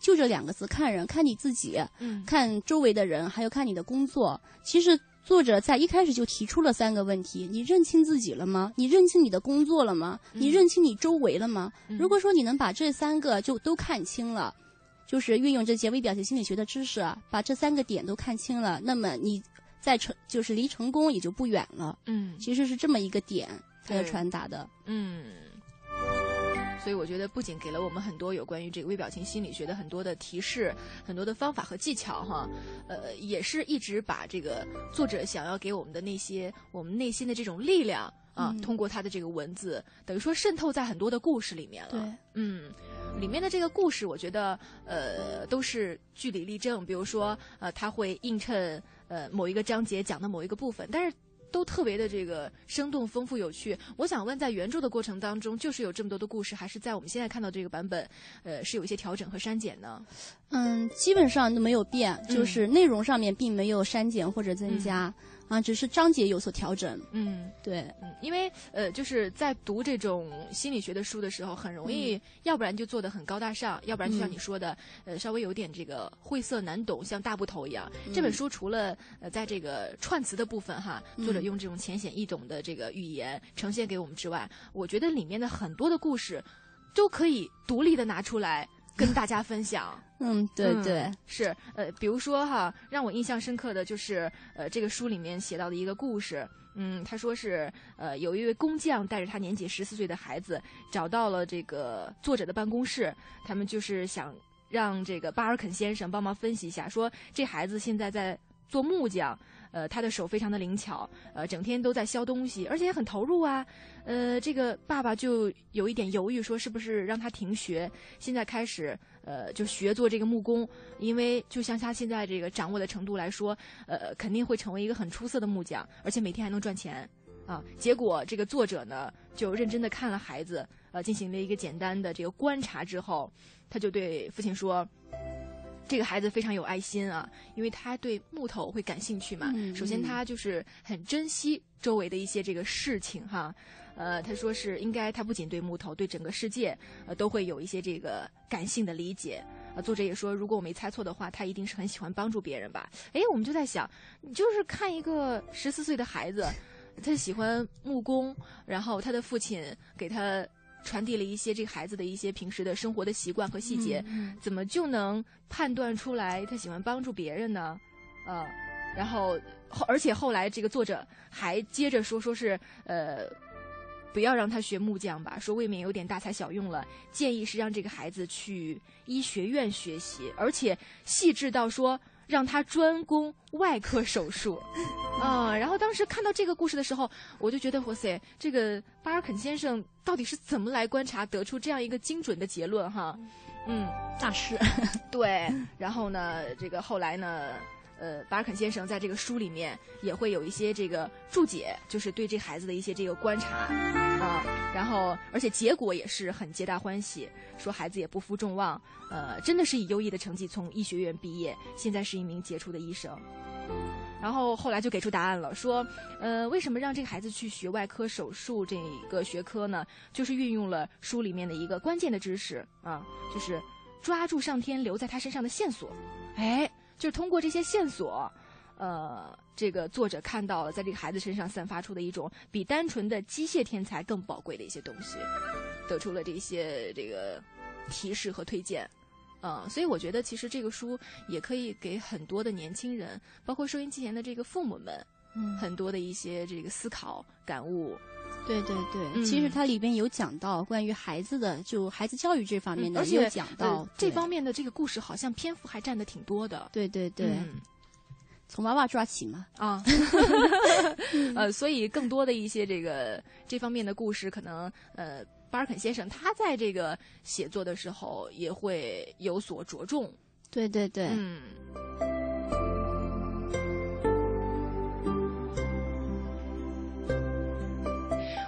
就这两个字，看人，看你自己，嗯。看周围的人，还有看你的工作。其实作者在一开始就提出了三个问题：你认清自己了吗？你认清你的工作了吗？你认清你周围了吗？嗯如果说你能把这三个就都看清了。就是运用这些微表情心理学的知识啊，把这三个点都看清了，那么你在成就是离成功也就不远了。嗯其实是这么一个点，他要传达的。嗯，所以我觉得不仅给了我们很多有关于这个微表情心理学的很多的提示、很多的方法和技巧哈，呃，也是一直把这个作者想要给我们的那些我们内心的这种力量啊，嗯通过他的这个文字，等于说渗透在很多的故事里面了。对，嗯，里面的这个故事，我觉得呃都是据理力争。比如说呃，他会映衬呃某一个章节讲的某一个部分，但是。都特别的这个生动、丰富、有趣。我想问，在原著的过程当中，就是有这么多的故事，还是在我们现在看到这个版本，呃，是有一些调整和删减呢？嗯，基本上都没有变，嗯就是内容上面并没有删减或者增加，啊，只是章节有所调整。嗯，对，嗯，因为呃，就是在读这种心理学的书的时候，很容易，嗯要不然就做的很高大上，要不然就像嗯你说的，呃，稍微有点这个晦涩难懂，像大部头一样。嗯这本书除了呃，在这个串词的部分哈，嗯作者用这种浅显易懂的这个语言呈现给我们之外，我觉得里面的很多的故事都可以独立的拿出来跟大家分享。[LAUGHS] 嗯，对嗯对，是呃，比如说哈，让我印象深刻的就是呃，这个书里面写到的一个故事。嗯，他说是呃，有一位工匠带着他年仅十四岁的孩子找到了这个作者的办公室，他们就是想让这个巴尔肯先生帮忙分析一下，说这孩子现在在做木匠。呃，他的手非常的灵巧，呃，整天都在削东西，而且也很投入啊。呃，这个爸爸就有一点犹豫，说是不是让他停学，现在开始呃就学做这个木工，因为就像他现在这个掌握的程度来说，呃，肯定会成为一个很出色的木匠，而且每天还能赚钱啊。结果这个作者呢，就认真的看了孩子，呃，进行了一个简单的这个观察之后，他就对父亲说。这个孩子非常有爱心啊，因为他对木头会感兴趣嘛。嗯首先，嗯他就是很珍惜周围的一些这个事情哈。呃，他说是应该，他不仅对木头，对整个世界，呃，都会有一些这个感性的理解。呃，作者也说，如果我没猜错的话，他一定是很喜欢帮助别人吧。哎，我们就在想，你就是看一个十四岁的孩子，他喜欢木工，然后他的父亲给他传递了一些这个孩子的一些平时的生活的习惯和细节，嗯怎么就能判断出来他喜欢帮助别人呢？呃，然后后而且后来这个作者还接着说，说是呃。不要让他学木匠吧，说未免有点大材小用了。建议是让这个孩子去医学院学习，而且细致到说让他专攻外科手术。[LAUGHS] 啊、然后当时看到这个故事的时候，我就觉得，哇塞，这个巴尔肯先生到底是怎么来观察得出这样一个精准的结论哈？嗯，大师。[LAUGHS] 对。然后呢，这个后来呢，呃，巴尔肯先生在这个书里面也会有一些这个注解，就是对这孩子的一些这个观察啊、然后而且结果也是很皆大欢喜，说孩子也不负众望，呃，真的是以优异的成绩从医学院毕业，现在是一名杰出的医生。然后后来就给出答案了，说，呃，为什么让这个孩子去学外科手术这个学科呢？就是运用了书里面的一个关键的知识啊，就是抓住上天留在他身上的线索。哎，就是通过这些线索，呃，这个作者看到了在这个孩子身上散发出的一种比单纯的机械天才更宝贵的一些东西，得出了这些这个提示和推荐。嗯，所以我觉得其实这个书也可以给很多的年轻人，包括收音机前的这个父母们，嗯很多的一些这个思考感悟。对对对，嗯其实它里边有讲到关于孩子的，就孩子教育这方面的，而且有讲到、呃这方面的这个故事，好像篇幅还占的挺多的。对对对，嗯从娃娃抓起嘛。啊，[LAUGHS] 呃，所以更多的一些这个这方面的故事，可能呃，巴尔肯先生他在这个写作的时候也会有所着重。对对对，嗯。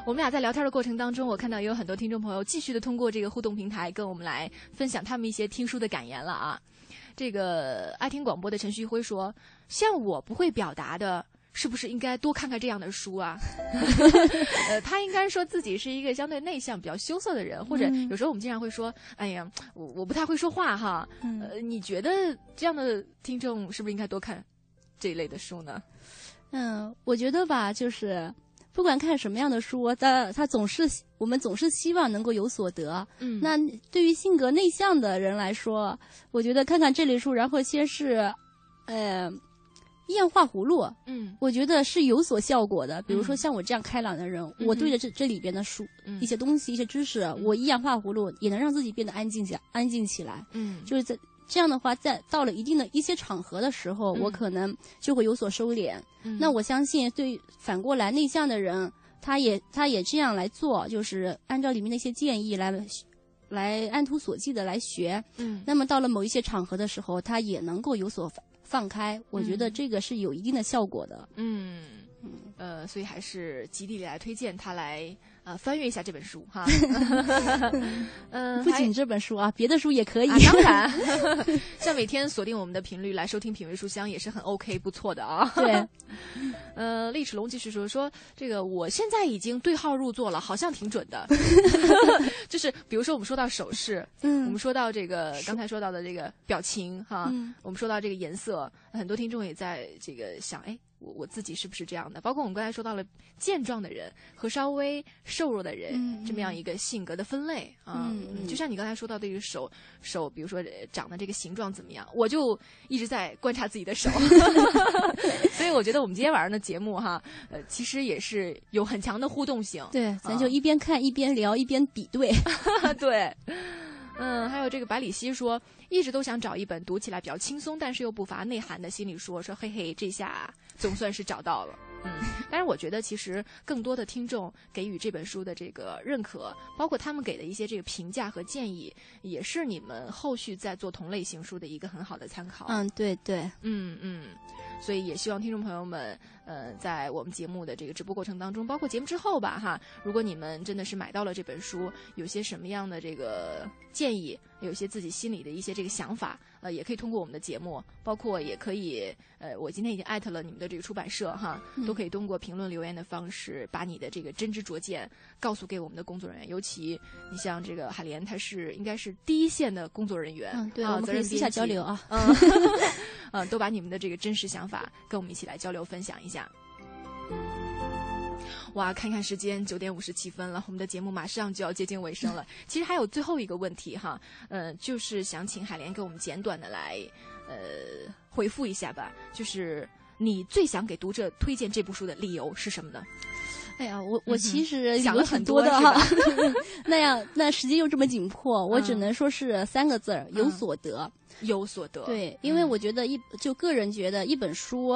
我们俩在聊天的过程当中，我看到也有很多听众朋友继续的通过这个互动平台跟我们来分享他们一些听书的感言了啊。这个爱听广播的陈旭辉说：“像我不会表达的，是不是应该多看看这样的书啊？” [LAUGHS] 呃，他应该说自己是一个相对内向、比较羞涩的人，或者嗯有时候我们经常会说：“哎呀，我我不太会说话哈。嗯呃，你觉得这样的听众是不是应该多看这一类的书呢？嗯，我觉得吧，就是不管看什么样的书，他他总是我们总是希望能够有所得。嗯。那对于性格内向的人来说，我觉得看看这类书，然后先是，呃，一样画葫芦，嗯。我觉得是有所效果的。比如说嗯。像我这样开朗的人，嗯我对着这这里边的书、嗯。一些东西、一些知识，我一样画葫芦，也能让自己变得安静下安静起来。嗯。就是在这样的话，在到了一定的一些场合的时候，嗯我可能就会有所收敛。嗯那我相信，对反过来内向的人，他也他也这样来做，就是按照里面的一些建议来来按图索骥的来学。嗯那么到了某一些场合的时候，他也能够有所放放开。我觉得嗯这个是有一定的效果的。嗯呃，所以还是极力地来推荐他来呃翻阅一下这本书哈。[LAUGHS] 嗯，不仅这本书啊，别的书也可以。啊，当然，[LAUGHS] 像每天锁定我们的频率来收听品味书香也是很 OK 不错的啊。对，[LAUGHS] 呃，厉齿龙继续说说这个，我现在已经对号入座了，好像挺准的。就是比如说我们说到手势，嗯我们说到这个刚才说到的这个表情哈，嗯我们说到这个颜色，很多听众也在这个想，哎，我我自己是不是这样的？包括我们刚才说到了健壮的人和稍微瘦弱的人、嗯这么样一个性格的分类啊。嗯嗯就像你刚才说到的这个手手，比如说呃长的这个形状怎么样，我就一直在观察自己的手。[LAUGHS] [LAUGHS] 所以我觉得我们今天晚上的节目哈，呃，其实也是有很强的互动性。对，咱啊就一边看一边聊，一边比对。[LAUGHS] 对，嗯，还有这个百里奚说，一直都想找一本读起来比较轻松，但是又不乏内涵的心理书。说嘿嘿，这下总算是找到了。嗯，但是我觉得其实更多的听众给予这本书的这个认可，包括他们给的一些这个评价和建议，也是你们后续在做同类型书的一个很好的参考。嗯，对对，嗯嗯，所以也希望听众朋友们，呃，在我们节目的这个直播过程当中，包括节目之后吧，哈，如果你们真的是买到了这本书，有些什么样的这个建议，有些自己心里的一些这个想法，呃，也可以通过我们的节目，包括也可以，呃，我今天已经艾特了你们的这个出版社哈，都可以通过评论留言的方式，把你的这个真知灼见告诉给我们的工作人员，尤其你像这个海莲，她是应该是第一线的工作人员，嗯对啊我们可以私下交流啊嗯，[LAUGHS] 嗯，都把你们的这个真实想法跟我们一起来交流分享一下。哇，看看时间，九点五十七分了，我们的节目马上就要接近尾声了。[LAUGHS] 其实还有最后一个问题哈，呃，就是想请海莲给我们简短的来呃回复一下吧，就是你最想给读者推荐这部书的理由是什么呢？哎呀，我我其实想了很多的哈，[LAUGHS] 那样那时间又这么紧迫，[LAUGHS] 我只嗯能说是三个字儿：有嗯所得。有所得。对，因为嗯我觉得一就个人觉得一本书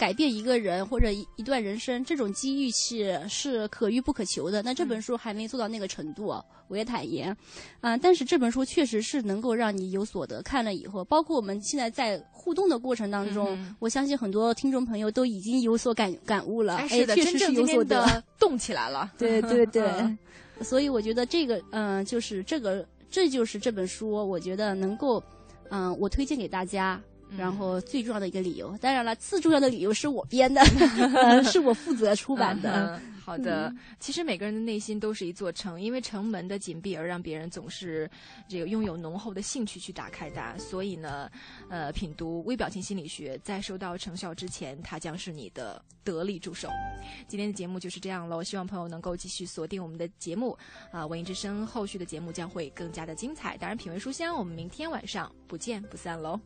改变一个人或者一一段人生，这种机遇是是可遇不可求的。那这本书还没做到那个程度，我也坦言，啊、但是这本书确实是能够让你有所得。看了以后，包括我们现在在互动的过程当中，嗯我相信很多听众朋友都已经有所感感悟了。哎，是的，确实是真正有所得。动起来了。[LAUGHS] 对对对 [LAUGHS] 嗯，所以我觉得这个，嗯、就是这个，这就是这本书，我觉得能够，嗯、我推荐给大家。然后最重要的一个理由，当然了，次重要的理由是我编的，[LAUGHS] 呃 [LAUGHS] 是我负责出版的。嗯好的，嗯其实每个人的内心都是一座城，因为城门的紧闭而让别人总是这个拥有浓厚的兴趣去打开它。所以呢，呃，品读微表情心理学，在收到成效之前，它将是你的得力助手。今天的节目就是这样喽，希望朋友能够继续锁定我们的节目啊、文艺之声后续的节目将会更加的精彩。当然，品味书香，我们明天晚上不见不散喽。